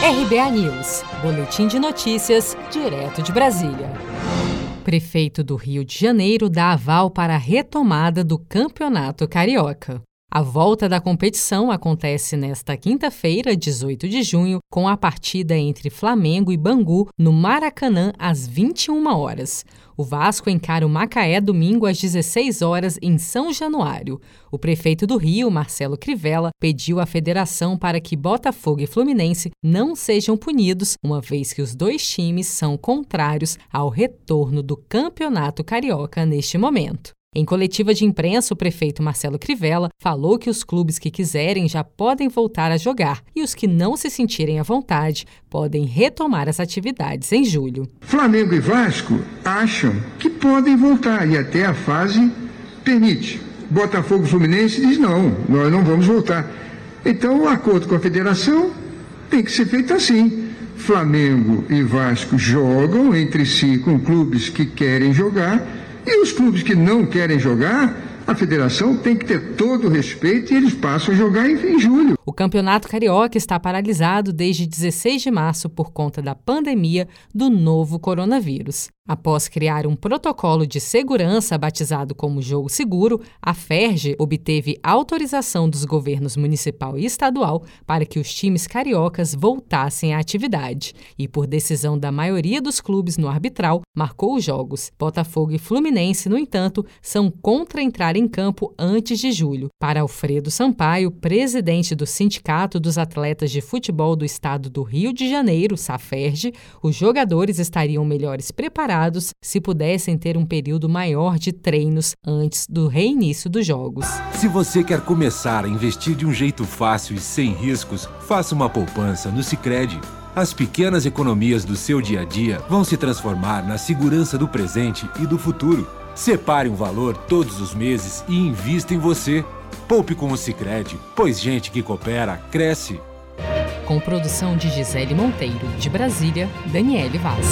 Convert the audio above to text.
RBA News, Boletim de Notícias, direto de Brasília. Prefeito do Rio de Janeiro dá aval para a retomada do Campeonato Carioca. A volta da competição acontece nesta quinta-feira, 18 de junho, com a partida entre Flamengo e Bangu no Maracanã às 21 horas. O Vasco encara o Macaé domingo às 16 horas em São Januário. O prefeito do Rio, Marcelo Crivella, pediu à federação para que Botafogo e Fluminense não sejam punidos, uma vez que os dois times são contrários ao retorno do Campeonato Carioca neste momento. Em coletiva de imprensa, o prefeito Marcelo Crivella falou que os clubes que quiserem já podem voltar a jogar e os que não se sentirem à vontade podem retomar as atividades em julho. Flamengo e Vasco acham que podem voltar e até a fase permite. Botafogo Fluminense diz não, nós não vamos voltar. Então, o acordo com a federação tem que ser feito assim. Flamengo e Vasco jogam entre si com clubes que querem jogar e os clubes que não querem jogar, a federação tem que ter todo o respeito e eles passam a jogar em, julho. O Campeonato Carioca está paralisado desde 16 de março por conta da pandemia do novo coronavírus. Após criar um protocolo de segurança batizado como Jogo Seguro, a FERJ obteve autorização dos governos municipal e estadual para que os times cariocas voltassem à atividade. E por decisão da maioria dos clubes no arbitral, marcou os jogos. Botafogo e Fluminense, no entanto, são contra entrar em campo antes de julho. Para Alfredo Sampaio, presidente do Sindicato dos Atletas de Futebol do Estado do Rio de Janeiro, SAFERJ, os jogadores estariam melhores preparados se pudessem ter um período maior de treinos antes do reinício dos jogos. Se você quer começar a investir de um jeito fácil e sem riscos, faça uma poupança no Sicredi. As pequenas economias do seu dia a dia vão se transformar na segurança do presente e do futuro. Separe um valor todos os meses e invista em você. Poupe com o Sicredi, pois gente que coopera cresce. Com produção de Gisele Monteiro, de Brasília, Daniele Vaz.